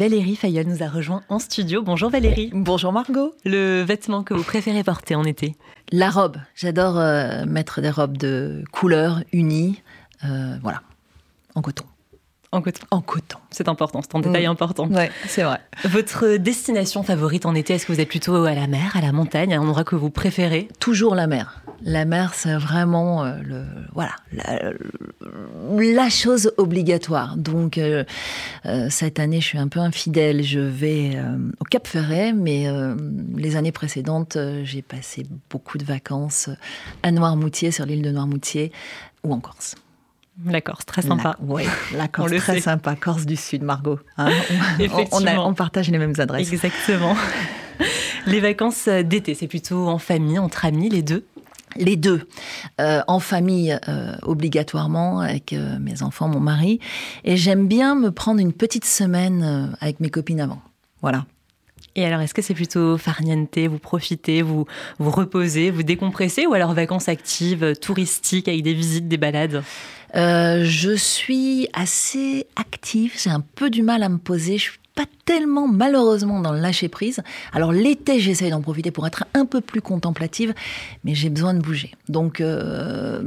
Valérie Fayol nous a rejoint en studio. Bonjour Valérie. Bonjour Margot. Le vêtement que vous préférez porter en été? La robe. J'adore euh, mettre des robes de couleur unies. Euh, voilà, en coton. En coton. En coton. C'est important, c'est un détail Mm. important. Ouais, c'est vrai. Votre destination favorite en été, est-ce que vous êtes plutôt à la mer, à la montagne, un endroit que vous préférez? Toujours la mer. La mer, c'est vraiment euh, le voilà la, la chose obligatoire. Donc euh, euh, cette année, je suis un peu infidèle. Je vais au Cap Ferret, mais les années précédentes, j'ai passé beaucoup de vacances à Noirmoutier, sur l'île de Noirmoutier, ou en Corse. La Corse, très sympa. Oui, la Corse, le très sait. sympa. Corse du Sud, Margot. Hein, on, on, a- Effectivement. on partage les mêmes adresses. Exactement. Les vacances d'été, c'est plutôt en famille, entre amis, les deux? Les deux, Euh, en famille euh, obligatoirement avec euh, mes enfants, mon mari, et j'aime bien me prendre une petite semaine euh, avec mes copines avant. Voilà. Et alors, est-ce que c'est plutôt farniente, vous profitez, vous vous reposez, vous décompressez, ou alors vacances actives, euh, touristiques, avec des visites, des balades? Euh, je suis assez active, j'ai un peu du mal à me poser. Je suis pas tellement malheureusement dans le lâcher prise. Alors l'été, j'essaye d'en profiter pour être un peu plus contemplative, mais j'ai besoin de bouger. Donc euh,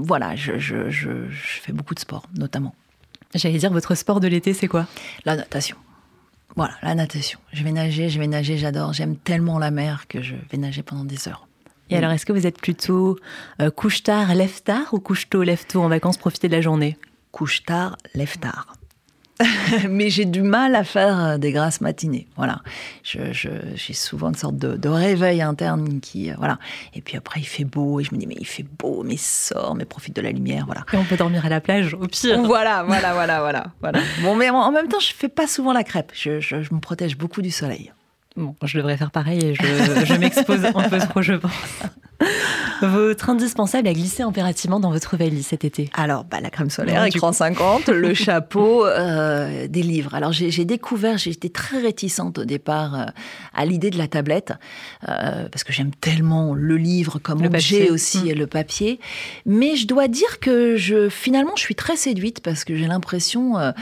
voilà, je, je- je- je fais beaucoup de sport, notamment J'allais dire, votre sport de l'été, c'est quoi? La natation. Voilà, la natation. Je vais nager, je vais nager, j'adore. J'aime tellement la mer que je vais nager pendant des heures. Et alors, est-ce que vous êtes plutôt euh, couche-tard, lève-tard ou couche-tôt, lève-tôt en vacances, profiter de la journée? Couche tard, lève tard. Mais j'ai du mal à faire euh, des grasses matinées. Voilà. Je- je- J'ai souvent une sorte de, de réveil interne qui. euh, voilà. Et puis après, il fait beau. Et je me dis, mais il fait beau, mais sors, mais profite de la lumière. Voilà. Et on peut dormir à la plage, au pire. Voilà, voilà, voilà, voilà, voilà. Bon, mais en- en même temps, je fais pas souvent la crêpe. Je, je- je me protège beaucoup du soleil. Bon, je devrais faire pareil et je, je m'expose un peu trop, je pense. Votre indispensable a glissé impérativement dans votre valise cet été. Alors, bah, la crème solaire, écran 50, le chapeau, euh, des livres. Alors, j'ai j'ai découvert, j'étais très réticente au départ euh, à l'idée de la tablette, euh, parce que j'aime tellement le livre comme Le objet papier. aussi Mm. et le papier. Mais je dois dire que je, finalement, je suis très séduite parce que j'ai l'impression euh,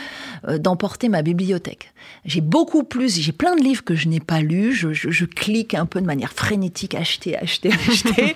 euh, d'emporter ma bibliothèque. J'ai beaucoup plus, j'ai plein de livres que je n'ai pas lus. Je, je- je clique un peu de manière frénétique, acheter, acheter, acheter.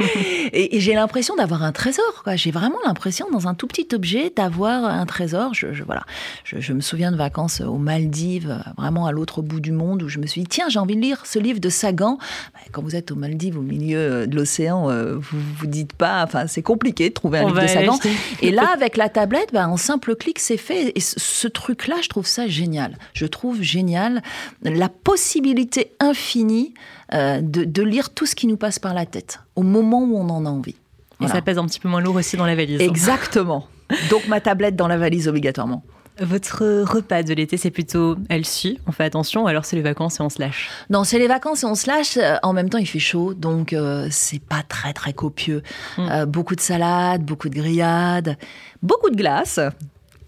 Et et j'ai l'impression d'avoir un trésor. J'ai vraiment l'impression, dans un tout petit objet, d'avoir un trésor. Je, je- voilà. je, je me souviens de vacances aux Maldives, vraiment à l'autre bout du monde, où je me suis dit, tiens, j'ai envie de lire ce livre de Sagan. Bah, Quand vous êtes aux Maldives, au milieu euh, de l'océan, euh, vous vous dites pas, enfin, c'est compliqué de trouver un On livre de Sagan. acheter. Et là, avec la tablette, bah, en simple clic, c'est fait. Et ce truc-là, je trouve ça génial. Je trouve génial la possibilité infinie euh, de, de lire tout ce qui nous passe par la tête au moment où on en a envie. Et ça pèse un petit peu moins lourd aussi dans la valise. Exactement. Donc ma tablette dans la valise obligatoirement. Votre repas de l'été, c'est plutôt elle suit, on fait attention, ou alors c'est les vacances et on se lâche. Non, c'est les vacances et on se lâche. Euh, En même temps, il fait chaud, donc euh, c'est pas très très copieux. Mm. Euh, beaucoup de salades, beaucoup de grillades, beaucoup de glace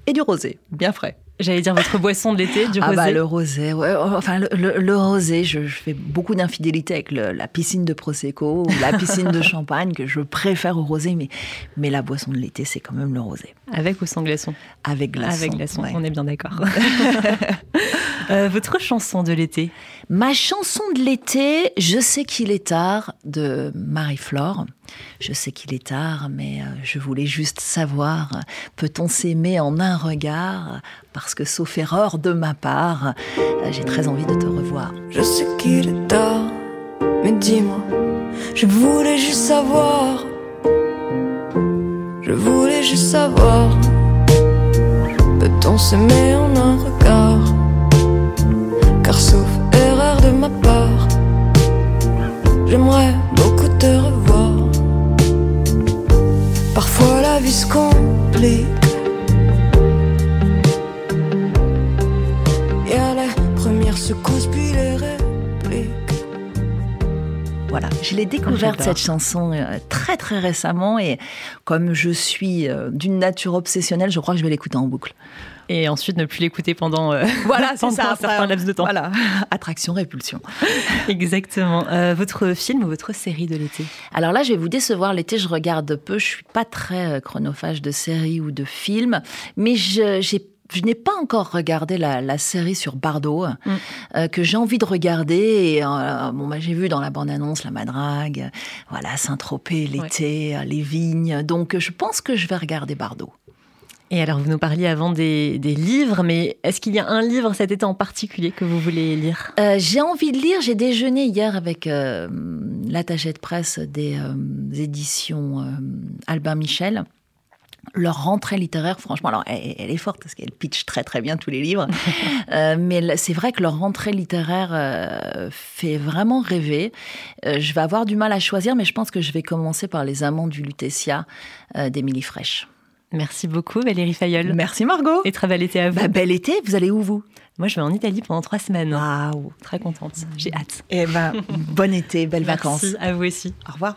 et du rosé, bien frais. J'allais dire votre boisson de l'été, du ah rosé. bah le rosé, ouais, enfin le, le- le rosé, je, je fais beaucoup d'infidélité avec le- la piscine de prosecco ou la piscine de champagne que je préfère au rosé, mais mais la boisson de l'été c'est quand même le rosé Avec ou sans glaçon? Avec glaçon. Avec glaçon, ouais. on est bien d'accord. Euh, votre chanson de l'été? Ma chanson de l'été, Je sais qu'il est tard, de Marie-Flore. Je sais qu'il est tard, mais euh, je voulais juste savoir, peut-on s'aimer en un regard? Parce que sauf erreur de ma part, euh, j'ai très envie de te revoir. Je sais qu'il est tard, mais dis-moi, je voulais juste savoir. Je voulais juste savoir. Peut-on s'aimer en un regard? Car sauf erreur de ma part, j'aimerais beaucoup te revoir. Parfois la vie se complique. Secousse, puis les répliques. Voilà, je l'ai découverte cette chanson euh, très très récemment et comme je suis euh, d'une nature obsessionnelle, je crois que je vais l'écouter en boucle. Et ensuite ne plus l'écouter pendant, euh, Voilà, c'est pendant ça. un certain laps de temps. Voilà, attraction, répulsion. Exactement. Euh, votre film ou votre série de l'été? Alors là, je vais vous décevoir. L'été, je regarde peu. Je suis pas très chronophage de séries ou de films, mais je- j'ai je n'ai pas encore regardé la, série sur Bardot, mm. euh, que j'ai envie de regarder. Et, euh, bon, bah, j'ai vu dans la bande-annonce la Madrague, voilà, Saint-Tropez, l'été, euh, les vignes. Donc, je pense que je vais regarder Bardot. Et alors, vous nous parliez avant des, livres, mais est-ce qu'il y a un livre cet été en particulier que vous voulez lire? J'ai envie de lire. J'ai déjeuné hier avec l'attaché de presse des éditions Albin Michel leur rentrée littéraire, franchement, alors elle, est forte parce qu'elle pitch très très bien tous les livres, euh, mais c'est vrai que leur rentrée littéraire euh, fait vraiment rêver. Euh, je vais avoir du mal à choisir, mais je pense que je vais commencer par Les Amants du Lutetia d'Émilie Fraîche. Merci beaucoup Valérie Fayolle. Merci Margot. Et très bel été à vous. Bah, bel été, vous allez où vous? Moi je vais en Italie pendant trois semaines. Waouh Très contente, j'ai hâte. Et eh ben, bon été, belles Merci, vacances. à vous aussi. Au revoir.